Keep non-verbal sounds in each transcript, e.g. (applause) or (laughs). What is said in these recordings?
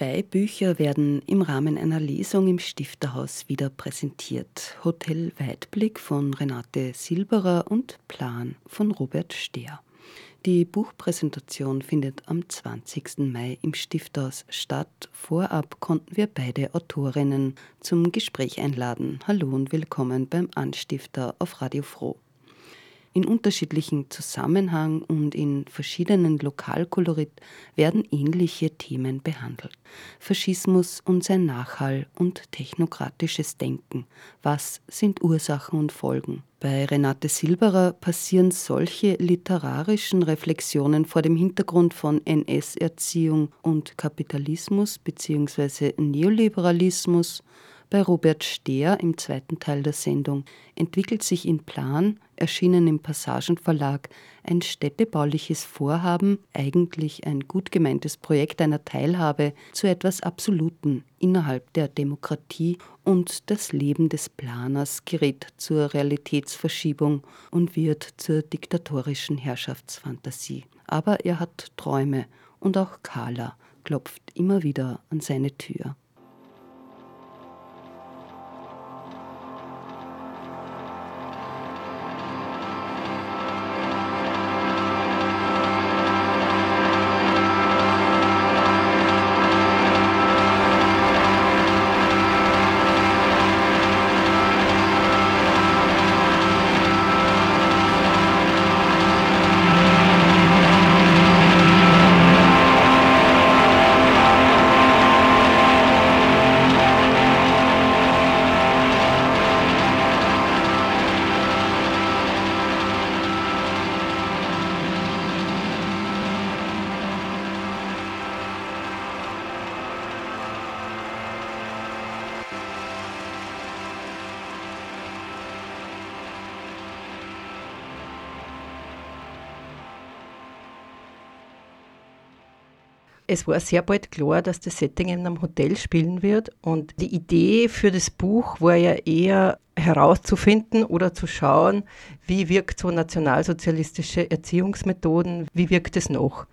Zwei Bücher werden im Rahmen einer Lesung im Stifterhaus wieder präsentiert. Hotel Weitblick von Renate Silberer und Plan von Robert Stehr. Die Buchpräsentation findet am 20. Mai im Stifthaus statt. Vorab konnten wir beide Autorinnen zum Gespräch einladen. Hallo und willkommen beim Anstifter auf Radio Froh. In unterschiedlichen Zusammenhang und in verschiedenen Lokalkolorit werden ähnliche Themen behandelt. Faschismus und sein Nachhall und technokratisches Denken. Was sind Ursachen und Folgen? Bei Renate Silberer passieren solche literarischen Reflexionen vor dem Hintergrund von NS-Erziehung und Kapitalismus bzw. Neoliberalismus bei Robert Stehr im zweiten Teil der Sendung entwickelt sich in Plan, erschienen im Passagenverlag, ein städtebauliches Vorhaben, eigentlich ein gut gemeintes Projekt einer Teilhabe, zu etwas Absoluten innerhalb der Demokratie und das Leben des Planers gerät zur Realitätsverschiebung und wird zur diktatorischen Herrschaftsfantasie. Aber er hat Träume und auch Carla klopft immer wieder an seine Tür. Es war sehr bald klar, dass das Setting in einem Hotel spielen wird. Und die Idee für das Buch war ja eher herauszufinden oder zu schauen, wie wirkt so nationalsozialistische Erziehungsmethoden, wie wirkt es noch.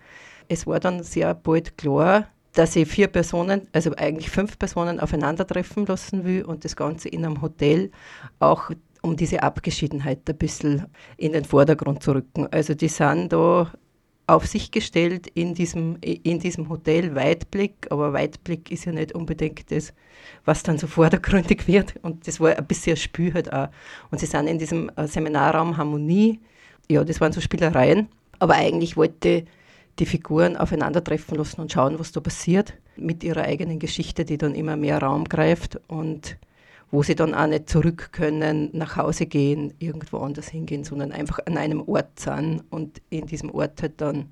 Es war dann sehr bald klar, dass ich vier Personen, also eigentlich fünf Personen aufeinandertreffen lassen will und das Ganze in einem Hotel auch um diese Abgeschiedenheit ein bisschen in den Vordergrund zu rücken. Also die sind da auf sich gestellt in diesem, in diesem Hotel Weitblick, aber Weitblick ist ja nicht unbedingt das, was dann so vordergründig wird. Und das war ein bisschen ein Spiel halt auch. Und sie sind in diesem äh, Seminarraum Harmonie, ja, das waren so Spielereien, aber eigentlich wollte die Figuren aufeinandertreffen lassen und schauen, was da passiert, mit ihrer eigenen Geschichte, die dann immer mehr Raum greift und wo sie dann auch nicht zurück können, nach Hause gehen, irgendwo anders hingehen, sondern einfach an einem Ort sind und in diesem Ort halt dann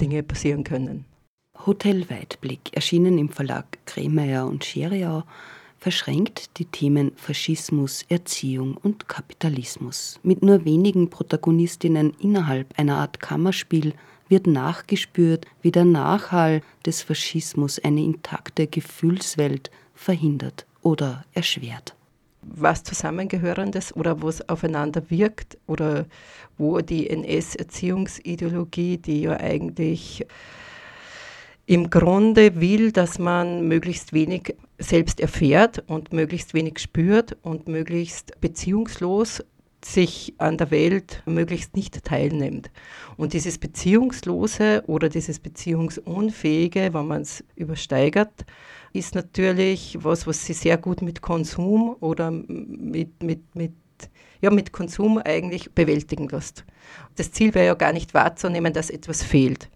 Dinge passieren können. Hotel Weitblick, erschienen im Verlag Kremeyer und Scheriau, verschränkt die Themen Faschismus, Erziehung und Kapitalismus. Mit nur wenigen Protagonistinnen innerhalb einer Art Kammerspiel wird nachgespürt, wie der Nachhall des Faschismus eine intakte Gefühlswelt verhindert oder erschwert was Zusammengehörendes oder wo es aufeinander wirkt oder wo die NS-Erziehungsideologie, die ja eigentlich im Grunde will, dass man möglichst wenig selbst erfährt und möglichst wenig spürt und möglichst beziehungslos sich an der Welt möglichst nicht teilnimmt. Und dieses Beziehungslose oder dieses Beziehungsunfähige, wenn man es übersteigert, ist natürlich was, was sie sehr gut mit Konsum oder mit, mit, mit, ja, mit Konsum eigentlich bewältigen lässt. Das Ziel wäre ja gar nicht wahrzunehmen, dass etwas fehlt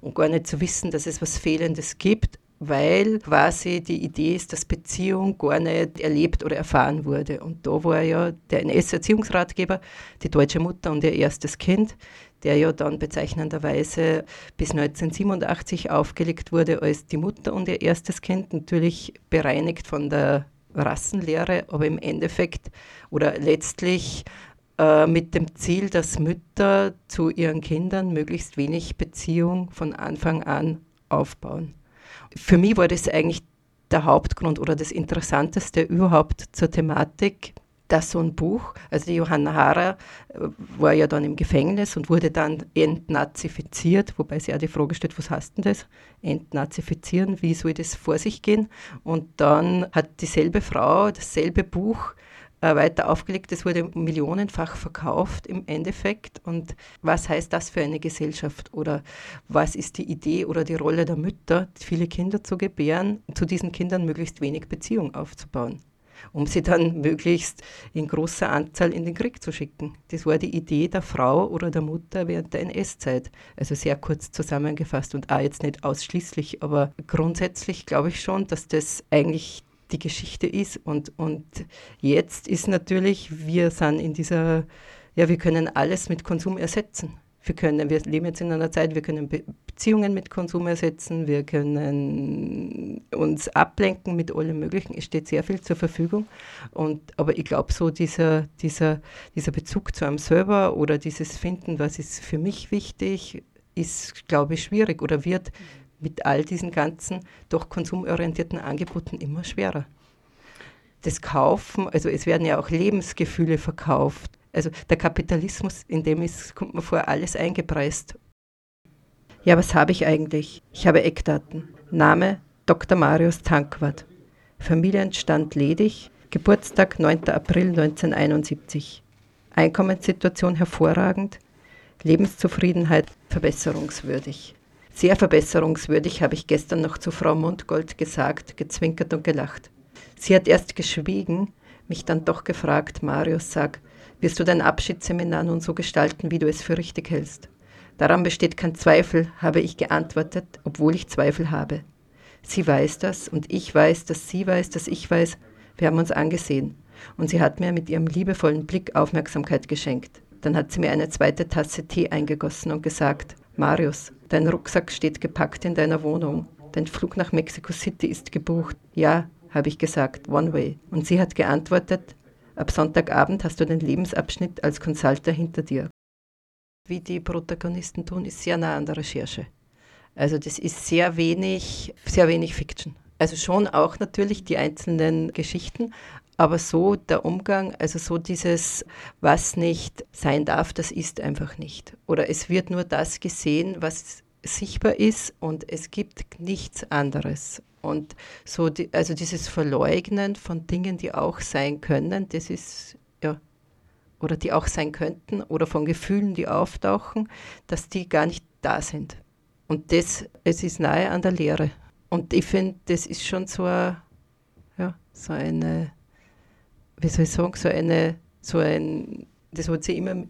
und gar nicht zu wissen, dass es was Fehlendes gibt, weil quasi die Idee ist, dass Beziehung gar nicht erlebt oder erfahren wurde. Und da war ja der NS-Erziehungsratgeber, die deutsche Mutter und ihr erstes Kind, der ja dann bezeichnenderweise bis 1987 aufgelegt wurde als die Mutter und ihr erstes Kind, natürlich bereinigt von der Rassenlehre, aber im Endeffekt oder letztlich äh, mit dem Ziel, dass Mütter zu ihren Kindern möglichst wenig Beziehung von Anfang an aufbauen. Für mich war das eigentlich der Hauptgrund oder das Interessanteste überhaupt zur Thematik, dass so ein Buch, also die Johanna Hara äh, war ja dann im Gefängnis und wurde dann entnazifiziert, wobei sie auch die Frage stellt, was heißt denn das? Entnazifizieren, wie soll das vor sich gehen? Und dann hat dieselbe Frau dasselbe Buch äh, weiter aufgelegt. Es wurde millionenfach verkauft im Endeffekt. Und was heißt das für eine Gesellschaft? Oder was ist die Idee oder die Rolle der Mütter, viele Kinder zu gebären, zu diesen Kindern möglichst wenig Beziehung aufzubauen? Um sie dann möglichst in großer Anzahl in den Krieg zu schicken. Das war die Idee der Frau oder der Mutter während der NS-Zeit. Also sehr kurz zusammengefasst und auch jetzt nicht ausschließlich, aber grundsätzlich glaube ich schon, dass das eigentlich die Geschichte ist. Und, und jetzt ist natürlich, wir sind in dieser, ja, wir können alles mit Konsum ersetzen. Wir können, wir leben jetzt in einer Zeit, wir können Beziehungen mit Konsum ersetzen, wir können uns ablenken mit allem Möglichen. Es steht sehr viel zur Verfügung. Und, aber ich glaube, so dieser, dieser, dieser Bezug zu einem selber oder dieses Finden, was ist für mich wichtig, ist, glaube ich, schwierig oder wird mit all diesen ganzen doch konsumorientierten Angeboten immer schwerer. Das Kaufen, also es werden ja auch Lebensgefühle verkauft. Also der Kapitalismus, in dem ist, kommt mir vor, alles eingepreist. Ja, was habe ich eigentlich? Ich habe Eckdaten. Name Dr. Marius Tankwart. Familienstand ledig. Geburtstag 9. April 1971. Einkommenssituation hervorragend. Lebenszufriedenheit verbesserungswürdig. Sehr verbesserungswürdig, habe ich gestern noch zu Frau Mundgold gesagt, gezwinkert und gelacht. Sie hat erst geschwiegen, mich dann doch gefragt, Marius, sag, wirst du dein Abschiedsseminar nun so gestalten, wie du es für richtig hältst? Daran besteht kein Zweifel, habe ich geantwortet, obwohl ich Zweifel habe. Sie weiß das und ich weiß, dass sie weiß, dass ich weiß, wir haben uns angesehen. Und sie hat mir mit ihrem liebevollen Blick Aufmerksamkeit geschenkt. Dann hat sie mir eine zweite Tasse Tee eingegossen und gesagt, Marius, dein Rucksack steht gepackt in deiner Wohnung. Dein Flug nach Mexico City ist gebucht. Ja, habe ich gesagt, One Way. Und sie hat geantwortet, ab Sonntagabend hast du den Lebensabschnitt als Consulter hinter dir. Wie die Protagonisten tun, ist sehr nah an der Recherche. Also das ist sehr wenig, sehr wenig Fiction. Also schon auch natürlich die einzelnen Geschichten, aber so der Umgang, also so dieses, was nicht sein darf, das ist einfach nicht. Oder es wird nur das gesehen, was sichtbar ist und es gibt nichts anderes. Und so, die, also dieses Verleugnen von Dingen, die auch sein können, das ist, ja, oder die auch sein könnten, oder von Gefühlen, die auftauchen, dass die gar nicht da sind. Und das, es ist nahe an der Lehre. Und ich finde, das ist schon so, a, ja, so eine wie soll ich sagen, so eine, so ein, das hat sich immer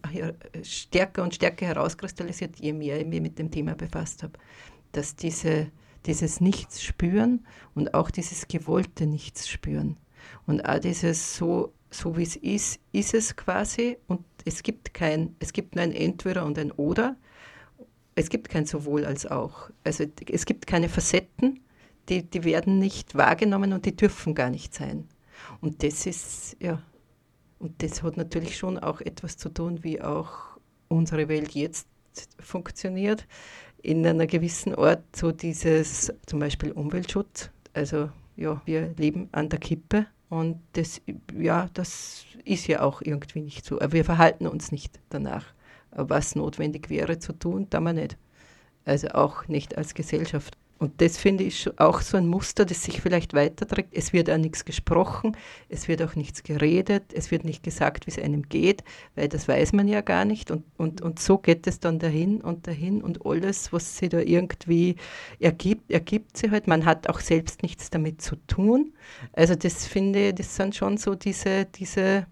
stärker und stärker herauskristallisiert, je mehr ich mich mit dem Thema befasst habe, dass diese, dieses Nichts spüren und auch dieses gewollte Nichts spüren und auch dieses so, so wie es ist, ist es quasi und es gibt kein, es gibt nur ein Entweder und ein Oder. Es gibt kein sowohl als auch. Also es gibt keine Facetten, die, die werden nicht wahrgenommen und die dürfen gar nicht sein. Und das ist, ja, und das hat natürlich schon auch etwas zu tun, wie auch unsere Welt jetzt funktioniert. In einer gewissen Art so dieses, zum Beispiel Umweltschutz. Also ja, wir leben an der Kippe und das, ja, das ist ja auch irgendwie nicht so. Aber wir verhalten uns nicht danach. Was notwendig wäre zu tun, da man nicht. Also auch nicht als Gesellschaft. Und das finde ich auch so ein Muster, das sich vielleicht weiterträgt. Es wird auch nichts gesprochen, es wird auch nichts geredet, es wird nicht gesagt, wie es einem geht, weil das weiß man ja gar nicht. Und, und, und so geht es dann dahin und dahin und alles, was sich da irgendwie ergibt, ergibt sich halt. Man hat auch selbst nichts damit zu tun. Also das finde ich, das sind schon so diese, diese,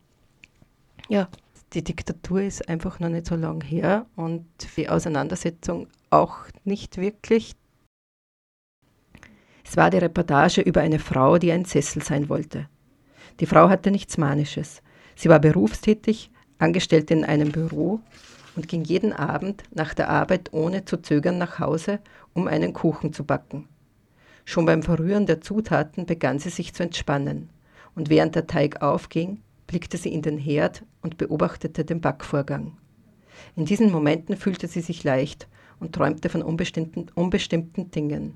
ja, die Diktatur ist einfach noch nicht so lange her und die Auseinandersetzung auch nicht wirklich es war die Reportage über eine Frau, die ein Sessel sein wollte. Die Frau hatte nichts Manisches. Sie war berufstätig, angestellt in einem Büro und ging jeden Abend nach der Arbeit ohne zu zögern nach Hause, um einen Kuchen zu backen. Schon beim Verrühren der Zutaten begann sie sich zu entspannen, und während der Teig aufging, blickte sie in den Herd und beobachtete den Backvorgang. In diesen Momenten fühlte sie sich leicht und träumte von unbestimmten, unbestimmten Dingen.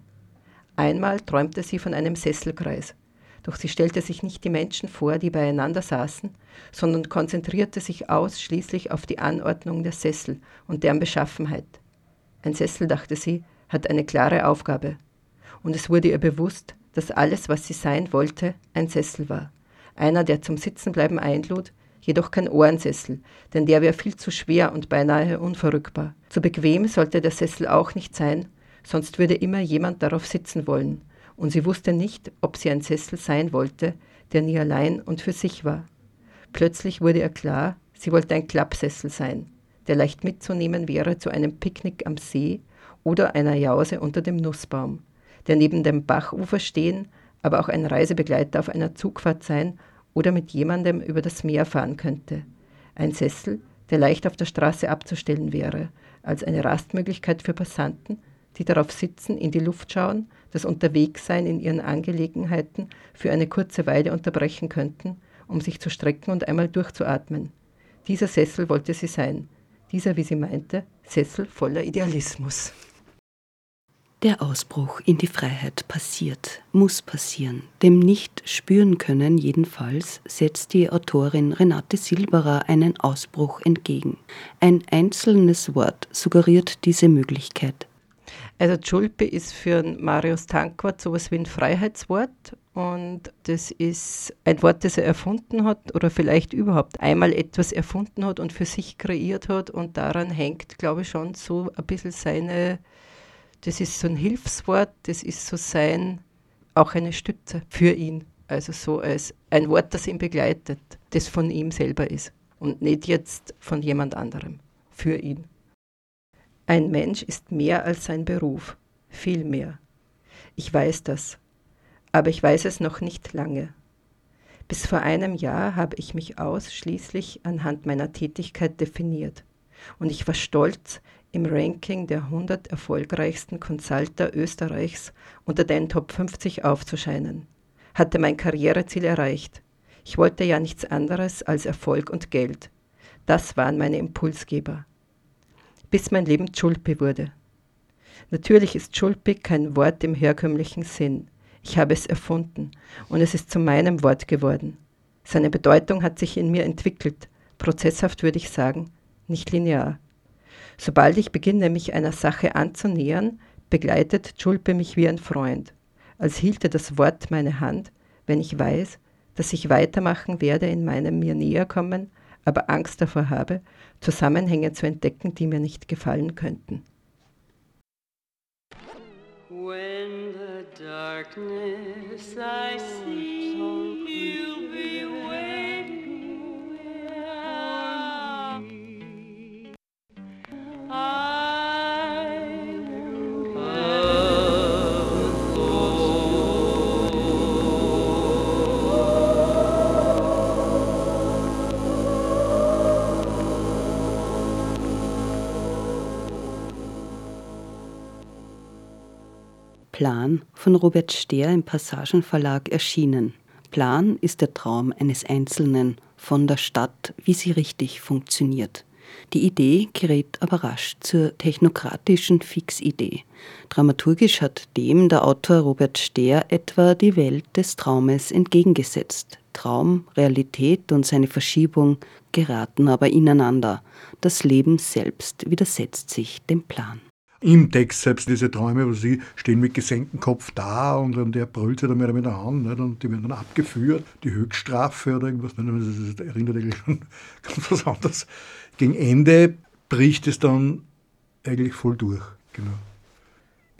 Einmal träumte sie von einem Sesselkreis, doch sie stellte sich nicht die Menschen vor, die beieinander saßen, sondern konzentrierte sich ausschließlich auf die Anordnung der Sessel und deren Beschaffenheit. Ein Sessel, dachte sie, hat eine klare Aufgabe. Und es wurde ihr bewusst, dass alles, was sie sein wollte, ein Sessel war. Einer, der zum Sitzenbleiben einlud, jedoch kein Ohrensessel, denn der wäre viel zu schwer und beinahe unverrückbar. Zu bequem sollte der Sessel auch nicht sein, sonst würde immer jemand darauf sitzen wollen, und sie wusste nicht, ob sie ein Sessel sein wollte, der nie allein und für sich war. Plötzlich wurde ihr klar, sie wollte ein Klappsessel sein, der leicht mitzunehmen wäre zu einem Picknick am See oder einer Jause unter dem Nussbaum, der neben dem Bachufer stehen, aber auch ein Reisebegleiter auf einer Zugfahrt sein oder mit jemandem über das Meer fahren könnte. Ein Sessel, der leicht auf der Straße abzustellen wäre, als eine Rastmöglichkeit für Passanten, die darauf sitzen, in die Luft schauen, das Unterwegssein in ihren Angelegenheiten für eine kurze Weile unterbrechen könnten, um sich zu strecken und einmal durchzuatmen. Dieser Sessel wollte sie sein, dieser, wie sie meinte, Sessel voller Idealismus. Der Ausbruch in die Freiheit passiert, muss passieren. Dem nicht spüren können jedenfalls setzt die Autorin Renate Silberer einen Ausbruch entgegen. Ein einzelnes Wort suggeriert diese Möglichkeit. Also Tulpe ist für Marius Tankwart sowas wie ein Freiheitswort und das ist ein Wort, das er erfunden hat oder vielleicht überhaupt einmal etwas erfunden hat und für sich kreiert hat und daran hängt, glaube ich, schon so ein bisschen seine das ist so ein Hilfswort, das ist so sein, auch eine Stütze für ihn. Also so als ein Wort, das ihn begleitet, das von ihm selber ist und nicht jetzt von jemand anderem, für ihn. Ein Mensch ist mehr als sein Beruf, viel mehr. Ich weiß das, aber ich weiß es noch nicht lange. Bis vor einem Jahr habe ich mich ausschließlich anhand meiner Tätigkeit definiert und ich war stolz, im Ranking der 100 erfolgreichsten Consulter Österreichs unter den Top 50 aufzuscheinen. Hatte mein Karriereziel erreicht. Ich wollte ja nichts anderes als Erfolg und Geld. Das waren meine Impulsgeber. Bis mein Leben Schulpi wurde. Natürlich ist Schulpi kein Wort im herkömmlichen Sinn. Ich habe es erfunden und es ist zu meinem Wort geworden. Seine Bedeutung hat sich in mir entwickelt, prozesshaft würde ich sagen, nicht linear. Sobald ich beginne, mich einer Sache anzunähern, begleitet Schulpe mich wie ein Freund, als hielte das Wort meine Hand, wenn ich weiß, dass ich weitermachen werde in meinem mir näher kommen, aber Angst davor habe, Zusammenhänge zu entdecken, die mir nicht gefallen könnten. When the darkness I see you Plan von Robert Stehr im Passagenverlag erschienen. Plan ist der Traum eines Einzelnen von der Stadt, wie sie richtig funktioniert. Die Idee gerät aber rasch zur technokratischen Fixidee. Dramaturgisch hat dem der Autor Robert Stehr etwa die Welt des Traumes entgegengesetzt. Traum, Realität und seine Verschiebung geraten aber ineinander. Das Leben selbst widersetzt sich dem Plan im Text selbst diese Träume, wo sie stehen mit gesenktem Kopf da und, und der brüllt sie dann mit der Hand nicht? und die werden dann abgeführt, die Höchststrafe oder irgendwas. Das erinnert eigentlich schon (laughs) ganz was anderes. Gegen Ende bricht es dann eigentlich voll durch. Genau.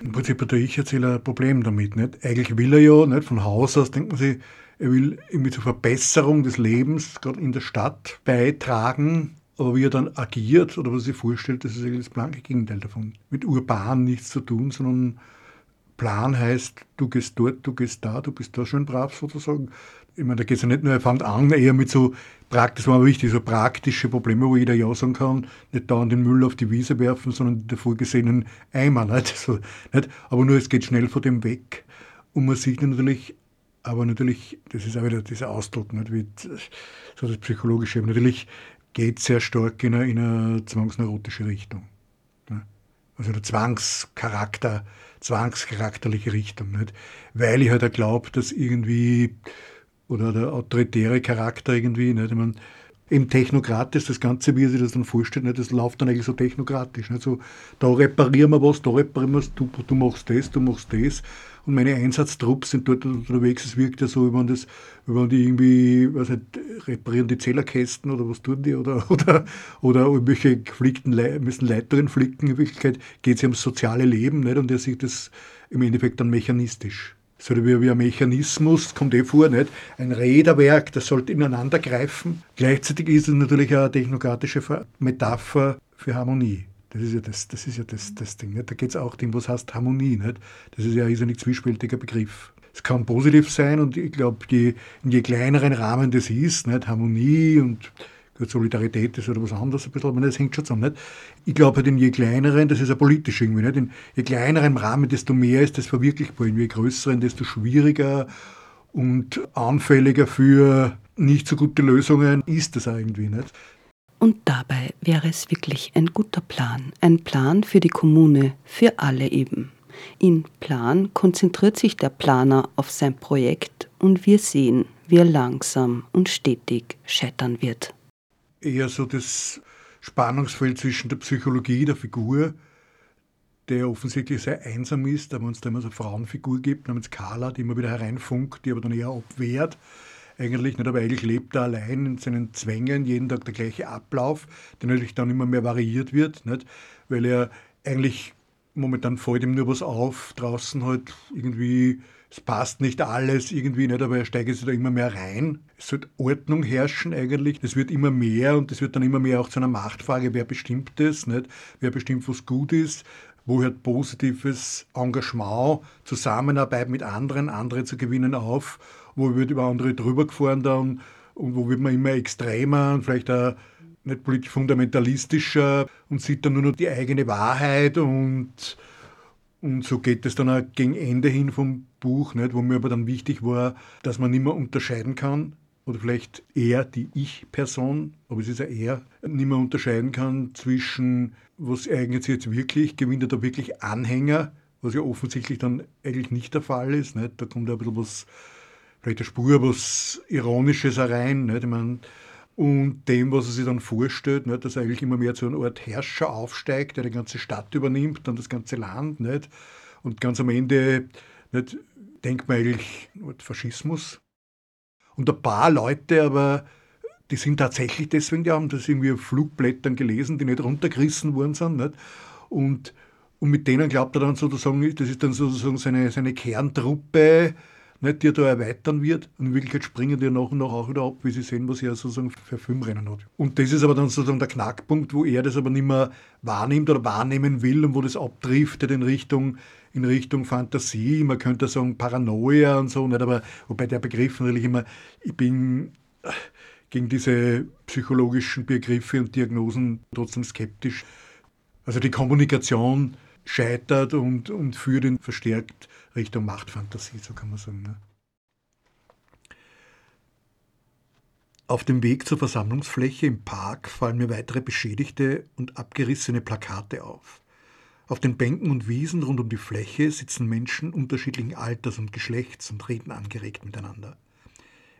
Im Prinzip hat der Ich-Erzähler ein Problem damit. Nicht? Eigentlich will er ja, nicht? von Haus aus denkt man sich, er will irgendwie zur Verbesserung des Lebens, gerade in der Stadt, beitragen aber wie er dann agiert oder was er sich vorstellt, das ist eigentlich das blanke Gegenteil davon. Mit urban nichts zu tun, sondern Plan heißt, du gehst dort, du gehst da, du bist da schön brav sozusagen. ich meine, da geht es ja nicht nur, er fängt an, eher mit so praktisch, war wichtig, so praktische Probleme, wo jeder Ja sagen kann, nicht dauernd den Müll auf die Wiese werfen, sondern die davor gesehenen Eimer, (laughs) nicht? So, nicht? Aber nur, es geht schnell von dem weg. Und man sieht natürlich, aber natürlich, das ist auch wieder dieser Ausdruck, nicht? Wie, so das Psychologische, natürlich geht sehr stark in eine, in eine zwangsneurotische Richtung. Ne? Also der Zwangscharakter, zwangscharakterliche Richtung. Nicht? Weil ich halt auch glaube, dass irgendwie oder der autoritäre Charakter irgendwie. Nicht? Ich meine, eben technokratisch, das Ganze, wie er sich das dann vorstellt, nicht? das läuft dann eigentlich so technokratisch. Nicht? So, da reparieren wir was, da reparieren wir was, du, du machst das, du machst das. Und meine Einsatztrupps sind dort unterwegs. Es wirkt ja so, wie man das, wie man die irgendwie, was nicht, reparieren die Zählerkästen oder was tun die oder, (laughs) oder, oder irgendwelche geflickten Le müssen Leitungen flicken. In Wirklichkeit geht es ja ums soziale Leben nicht? und er sieht das im Endeffekt dann mechanistisch so wie, ein Mechanismus, kommt eh vor, nicht? ein Räderwerk, das sollte ineinander greifen. Gleichzeitig ist es natürlich eine technokratische Metapher für Harmonie. Das ist ja das, das, ist ja das, das Ding. Nicht? Da geht es auch darum, was heißt Harmonie. Nicht? Das ist ja ein irrsinnig zwiespältiger Begriff. Es kann positiv sein und ich glaube, je, in je kleineren Rahmen das ist, nicht? Harmonie und Gut, Solidarität ist oder was anderes ein bisschen, aber das hängt schon zusammen. Nicht? Ich glaube halt, in je kleineren, das ist ja politisch irgendwie, nicht? in je kleineren Rahmen, desto mehr ist das verwirklichbar, in je größeren, desto schwieriger und anfälliger für nicht so gute Lösungen ist das irgendwie nicht. Und dabei wäre es wirklich ein guter Plan, ein Plan für die Kommune, für alle eben. In Plan konzentriert sich der Planer auf sein Projekt und wir sehen, wie er langsam und stetig scheitern wird eher so das Spannungsfeld zwischen der Psychologie der Figur, der offensichtlich sehr einsam ist, aber uns da immer so eine Frauenfigur gibt, namens Carla, die immer wieder hereinfunkt, die aber dann eher abwehrt. Eigentlich nicht, aber eigentlich lebt er allein in seinen Zwängen, jeden Tag der gleiche Ablauf, der natürlich dann immer mehr variiert wird, nicht? weil er eigentlich momentan fällt ihm nur was auf, draußen halt irgendwie es passt nicht alles irgendwie nicht, aber er steigt jetzt da immer mehr rein. Es wird Ordnung herrschen eigentlich. Es wird immer mehr und es wird dann immer mehr auch zu einer Machtfrage, wer bestimmt das, nicht? Wer bestimmt, was gut ist, wo hört positives Engagement, Zusammenarbeit mit anderen, andere zu gewinnen auf, wo wird über andere drüber gefahren dann und wo wird man immer extremer und vielleicht auch nicht politisch fundamentalistischer und sieht dann nur noch die eigene Wahrheit und und so geht es dann auch gegen Ende hin vom Buch, nicht, wo mir aber dann wichtig war, dass man nicht mehr unterscheiden kann, oder vielleicht eher die Ich-Person, aber es ist ja eher, nicht mehr unterscheiden kann zwischen, was eignet sich jetzt wirklich, gewinnt er da wirklich Anhänger, was ja offensichtlich dann eigentlich nicht der Fall ist. Nicht? Da kommt ja ein bisschen was, vielleicht eine Spur, was Ironisches herein. Nicht? Ich meine, und dem, was er sich dann vorstellt, nicht, dass er eigentlich immer mehr zu einer Art Herrscher aufsteigt, der die ganze Stadt übernimmt, dann das ganze Land. Nicht? Und ganz am Ende nicht, denkt man eigentlich Faschismus. Und ein paar Leute aber, die sind tatsächlich deswegen, die haben das irgendwie auf Flugblättern gelesen, die nicht runtergerissen worden sind. Nicht? Und, und mit denen glaubt er dann sozusagen, das ist dann sozusagen seine, seine Kerntruppe, nicht, die er da erweitern wird. Und in Wirklichkeit springen die nach und nach auch wieder ab, wie sie sehen, was er sozusagen für Filmrennen hat. Und das ist aber dann sozusagen der Knackpunkt, wo er das aber nicht mehr wahrnimmt oder wahrnehmen will und wo das abdriftet in Richtung, in Richtung Fantasie. Man könnte sagen Paranoia und so, nicht? aber wobei der Begriff natürlich immer, ich bin gegen diese psychologischen Begriffe und Diagnosen trotzdem skeptisch. Also die Kommunikation scheitert und, und führt ihn verstärkt Richtung Machtfantasie, so kann man sagen. Ne? Auf dem Weg zur Versammlungsfläche im Park fallen mir weitere beschädigte und abgerissene Plakate auf. Auf den Bänken und Wiesen rund um die Fläche sitzen Menschen unterschiedlichen Alters und Geschlechts und reden angeregt miteinander.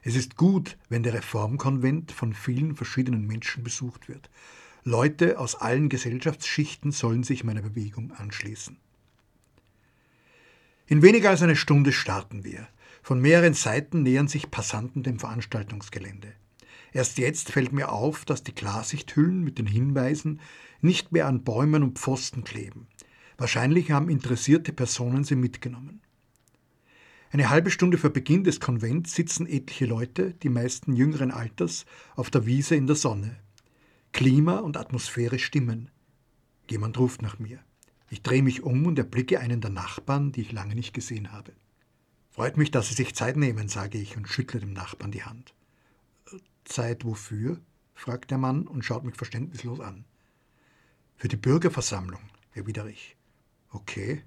Es ist gut, wenn der Reformkonvent von vielen verschiedenen Menschen besucht wird. Leute aus allen Gesellschaftsschichten sollen sich meiner Bewegung anschließen. In weniger als einer Stunde starten wir. Von mehreren Seiten nähern sich Passanten dem Veranstaltungsgelände. Erst jetzt fällt mir auf, dass die Klarsichthüllen mit den Hinweisen nicht mehr an Bäumen und Pfosten kleben. Wahrscheinlich haben interessierte Personen sie mitgenommen. Eine halbe Stunde vor Beginn des Konvents sitzen etliche Leute, die meisten jüngeren Alters, auf der Wiese in der Sonne. Klima und Atmosphäre stimmen. Jemand ruft nach mir. Ich drehe mich um und erblicke einen der Nachbarn, die ich lange nicht gesehen habe. Freut mich, dass Sie sich Zeit nehmen, sage ich und schüttle dem Nachbarn die Hand. Zeit wofür? fragt der Mann und schaut mich verständnislos an. Für die Bürgerversammlung, erwidere ich. Okay.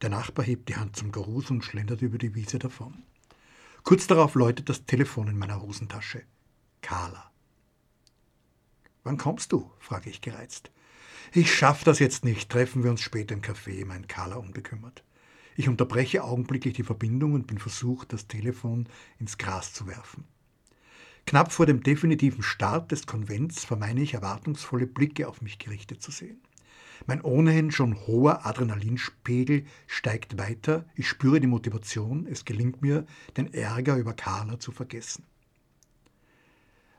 Der Nachbar hebt die Hand zum Gruß und schlendert über die Wiese davon. Kurz darauf läutet das Telefon in meiner Hosentasche. Carla. Wann kommst du? frage ich gereizt. Ich schaff das jetzt nicht, treffen wir uns später im Café, meint Carla unbekümmert. Ich unterbreche augenblicklich die Verbindung und bin versucht, das Telefon ins Gras zu werfen. Knapp vor dem definitiven Start des Konvents vermeine ich erwartungsvolle Blicke auf mich gerichtet zu sehen. Mein ohnehin schon hoher Adrenalinspiegel steigt weiter, ich spüre die Motivation, es gelingt mir, den Ärger über Carla zu vergessen.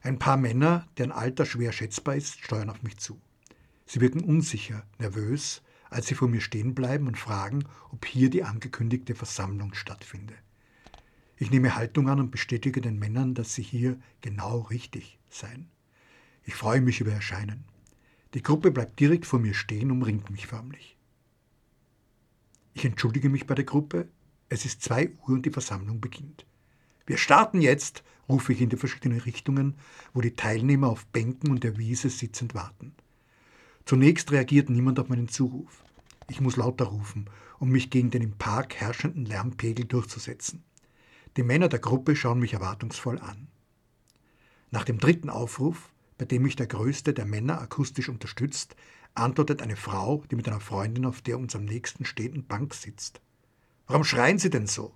Ein paar Männer, deren Alter schwer schätzbar ist, steuern auf mich zu. Sie wirken unsicher, nervös, als sie vor mir stehen bleiben und fragen, ob hier die angekündigte Versammlung stattfinde. Ich nehme Haltung an und bestätige den Männern, dass sie hier genau richtig seien. Ich freue mich über Erscheinen. Die Gruppe bleibt direkt vor mir stehen, umringt mich förmlich. Ich entschuldige mich bei der Gruppe. Es ist zwei Uhr und die Versammlung beginnt. Wir starten jetzt, rufe ich in die verschiedenen Richtungen, wo die Teilnehmer auf Bänken und der Wiese sitzend warten. Zunächst reagiert niemand auf meinen Zuruf. Ich muss lauter rufen, um mich gegen den im Park herrschenden Lärmpegel durchzusetzen. Die Männer der Gruppe schauen mich erwartungsvoll an. Nach dem dritten Aufruf, bei dem mich der größte der Männer akustisch unterstützt, antwortet eine Frau, die mit einer Freundin auf der uns am nächsten stehenden Bank sitzt. Warum schreien Sie denn so?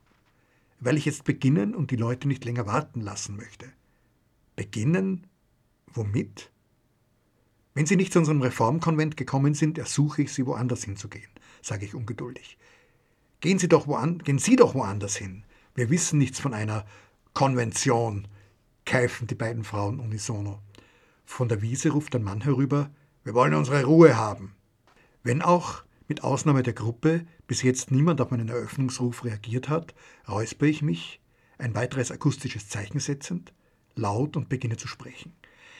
Weil ich jetzt beginnen und die Leute nicht länger warten lassen möchte. Beginnen? Womit? Wenn Sie nicht zu unserem Reformkonvent gekommen sind, ersuche ich Sie, woanders hinzugehen, sage ich ungeduldig. Gehen Sie doch, woan gehen Sie doch woanders hin. Wir wissen nichts von einer Konvention, keifen die beiden Frauen unisono. Von der Wiese ruft ein Mann herüber, wir wollen unsere Ruhe haben. Wenn auch, mit Ausnahme der Gruppe, bis jetzt niemand auf meinen Eröffnungsruf reagiert hat, räusper ich mich, ein weiteres akustisches Zeichen setzend, laut und beginne zu sprechen.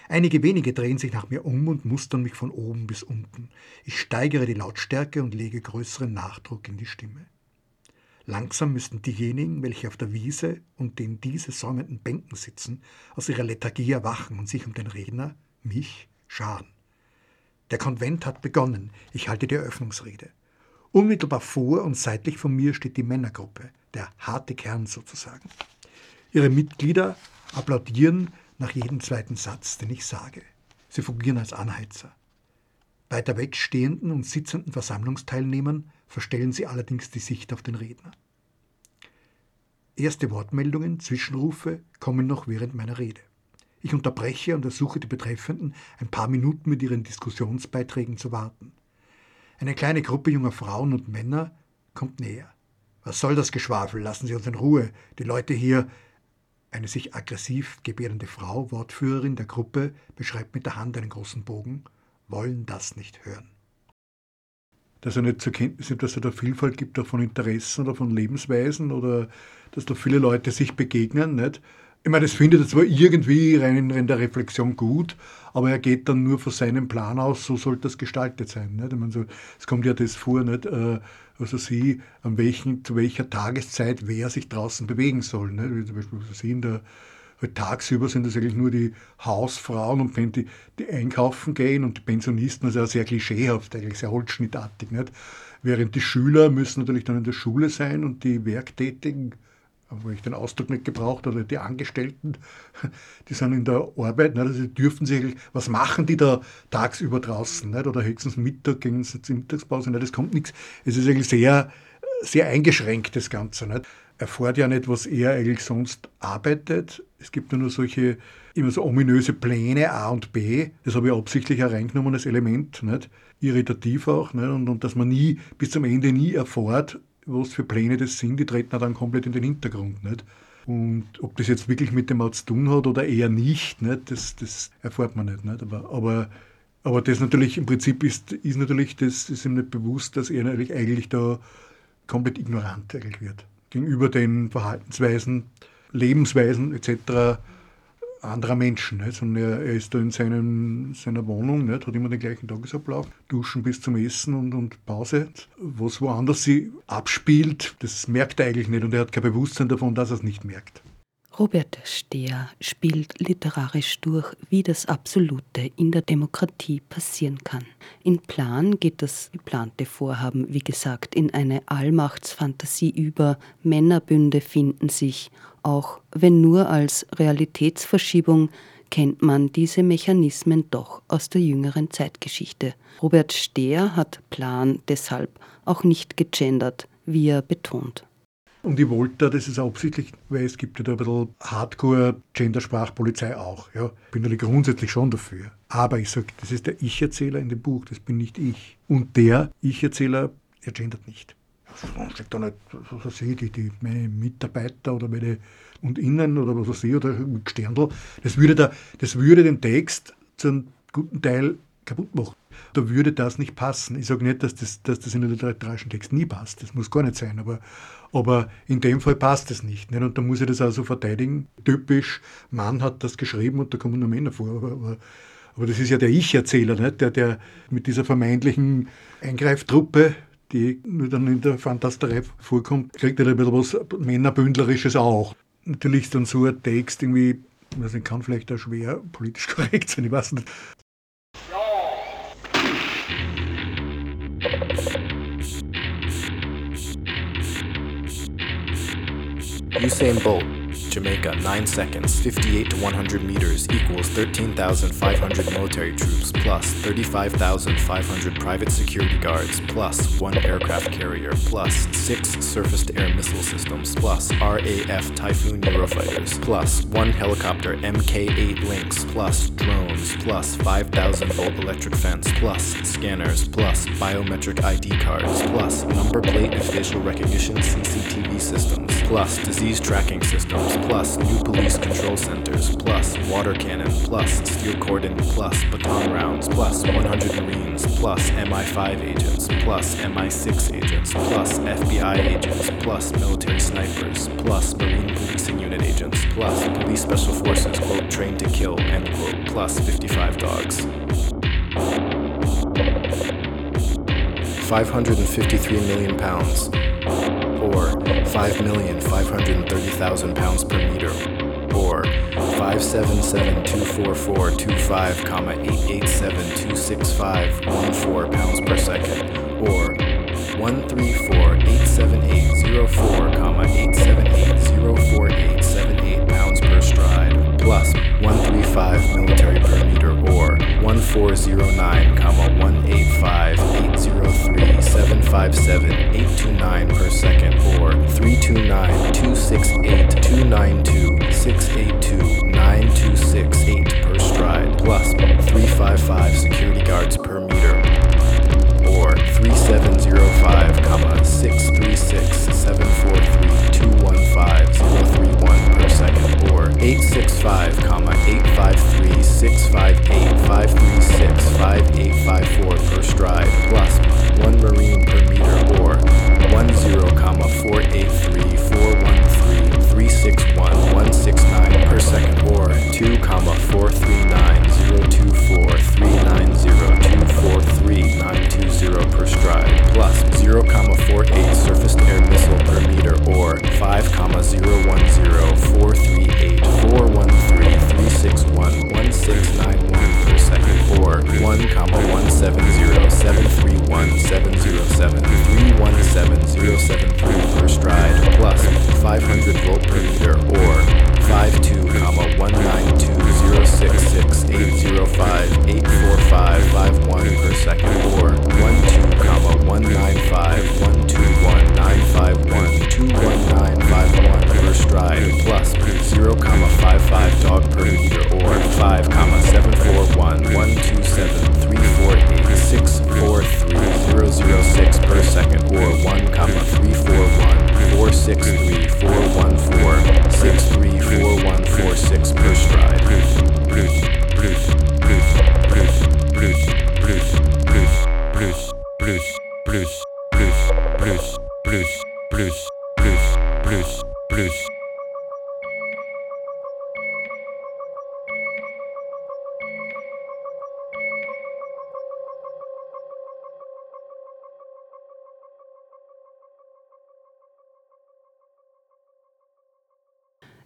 Einige wenige drehen sich nach mir um und mustern mich von oben bis unten. Ich steigere die Lautstärke und lege größeren Nachdruck in die Stimme. Langsam müssten diejenigen, welche auf der Wiese und den diese säumenden Bänken sitzen, aus ihrer Lethargie erwachen und sich um den Redner, mich, scharen. Der Konvent hat begonnen. Ich halte die Eröffnungsrede. Unmittelbar vor und seitlich von mir steht die Männergruppe, der harte Kern sozusagen. Ihre Mitglieder applaudieren nach jedem zweiten Satz, den ich sage. Sie fungieren als Anheizer. Weiter weg stehenden und sitzenden Versammlungsteilnehmern verstellen sie allerdings die Sicht auf den Redner. Erste Wortmeldungen, Zwischenrufe kommen noch während meiner Rede. Ich unterbreche und ersuche die Betreffenden, ein paar Minuten mit ihren Diskussionsbeiträgen zu warten. Eine kleine Gruppe junger Frauen und Männer kommt näher. Was soll das Geschwafel? Lassen Sie uns in Ruhe. Die Leute hier eine sich aggressiv gebärdende Frau, Wortführerin der Gruppe, beschreibt mit der Hand einen großen Bogen, wollen das nicht hören. Dass er nicht zur Kenntnis nimmt, dass es da Vielfalt gibt, auch von Interessen oder von Lebensweisen oder dass da viele Leute sich begegnen. Nicht? Ich meine, das findet er zwar irgendwie rein in der Reflexion gut, aber er geht dann nur von seinem Plan aus, so sollte das gestaltet sein. Nicht? Ich meine, so, es kommt ja das vor, nicht? Äh, also sie, an welchen, zu welcher Tageszeit wer sich draußen bewegen soll. Nicht? Wie zum Beispiel sie in der tagsüber sind das eigentlich nur die Hausfrauen und die, die einkaufen gehen und die Pensionisten, also sehr klischeehaft, eigentlich sehr holzschnittartig. Nicht? Während die Schüler müssen natürlich dann in der Schule sein und die Werktätigen wo ich den Ausdruck nicht gebraucht, oder die Angestellten, (laughs) die sind in der Arbeit, nicht? also dürfen sie, was machen die da tagsüber draußen, nicht? oder höchstens Mittag, gehen sie zur Mittagspause, nicht? das kommt nichts. Es ist eigentlich sehr, sehr eingeschränkt, das Ganze. Nicht? Erfährt ja nicht, was er eigentlich sonst arbeitet. Es gibt ja nur solche, immer so ominöse Pläne A und B, das habe ich absichtlich hereingenommen als Element, nicht? irritativ auch, nicht? Und, und dass man nie, bis zum Ende nie erfährt, was für Pläne das sind, die treten dann komplett in den Hintergrund. Nicht? Und ob das jetzt wirklich mit dem Mord zu tun hat oder eher nicht, nicht? Das, das erfährt man nicht. nicht? Aber, aber, aber das natürlich, im Prinzip ist, ist natürlich, das ist ihm nicht bewusst, dass er natürlich eigentlich da komplett ignorant eigentlich wird. Gegenüber den Verhaltensweisen, Lebensweisen etc. anderer Menschen, nicht? sondern er, er, ist da in seinem, seiner Wohnung, nicht? hat immer den gleichen Tagesablauf, duschen bis zum Essen und, und Pause. Was woanders sie abspielt, das merkt er eigentlich nicht und er hat kein Bewusstsein davon, dass er es nicht merkt. Robert Stehr spielt literarisch durch, wie das Absolute in der Demokratie passieren kann. In Plan geht das geplante Vorhaben, wie gesagt, in eine Allmachtsfantasie über, Männerbünde finden sich, auch wenn nur als Realitätsverschiebung kennt man diese Mechanismen doch aus der jüngeren Zeitgeschichte. Robert Stehr hat Plan deshalb auch nicht gegendert, wie er betont. Und ich wollte, das ist absichtlich, weil es gibt ja da ein bisschen Hardcore-Gendersprachpolizei auch. Ja. Ich bin natürlich grundsätzlich schon dafür. Aber ich sage, das ist der Ich-Erzähler in dem Buch, das bin nicht ich. Und der Ich-Erzähler, er gendert nicht. Sagt da nicht, was weiß ich, die, die, meine Mitarbeiter oder meine und Innen oder was weiß ich, oder Sterndl. Das würde, da, das würde den Text zu einem guten Teil kaputt machen. Da würde das nicht passen. Ich sage nicht, dass das, dass das in den literarischen Text nie passt. Das muss gar nicht sein. Aber, aber in dem Fall passt es nicht, nicht. Und da muss ich das also verteidigen. Typisch, Mann hat das geschrieben und da kommen nur Männer vor. Aber, aber, aber das ist ja der Ich-Erzähler? Der, der mit dieser vermeintlichen Eingreiftruppe, die nur dann in der Fantasterei vorkommt, kriegt er ein bisschen was Männerbündlerisches auch. Natürlich ist dann so ein Text irgendwie, also kann vielleicht auch schwer politisch (laughs) korrekt sein, ich weiß nicht. Usain Bolt, Jamaica, 9 seconds, 58 to 100 meters equals 13,500 military troops plus 35,500 private security guards plus 1 aircraft carrier plus 6 surface to air missile systems plus RAF Typhoon Eurofighters plus 1 helicopter Mk 8 Lynx plus drones plus 5,000 volt electric fence plus scanners plus biometric ID cards plus number plate and facial recognition CCTV systems plus disease tracking systems plus new police control centers plus water cannon plus steel cordon plus baton rounds plus 100 marines plus MI5 agents plus MI6 agents plus FBI agents plus military snipers plus marine policing unit agents plus police special forces quote trained to kill end quote plus 55 dogs. 553 million pounds or 5,530,000 pounds per meter, or 577,244,25, comma 887,265,14 pounds per second, or 134,878,04, comma 878,048,78 pounds per stride, plus 135 military per meter, or 1409, comma 185,803, 757, 829 per second, or 329, 268, 292, 682, 9268 per stride, plus 355 security guards per meter, or 3705, comma 636, 743, 215, 031 per second, or 865, comma 853, 658, 536, 5854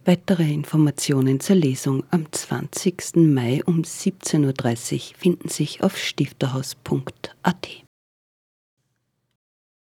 Weitere Informationen zur Lesung am 20. Mai um 17.30 Uhr finden sich auf stifterhaus.at.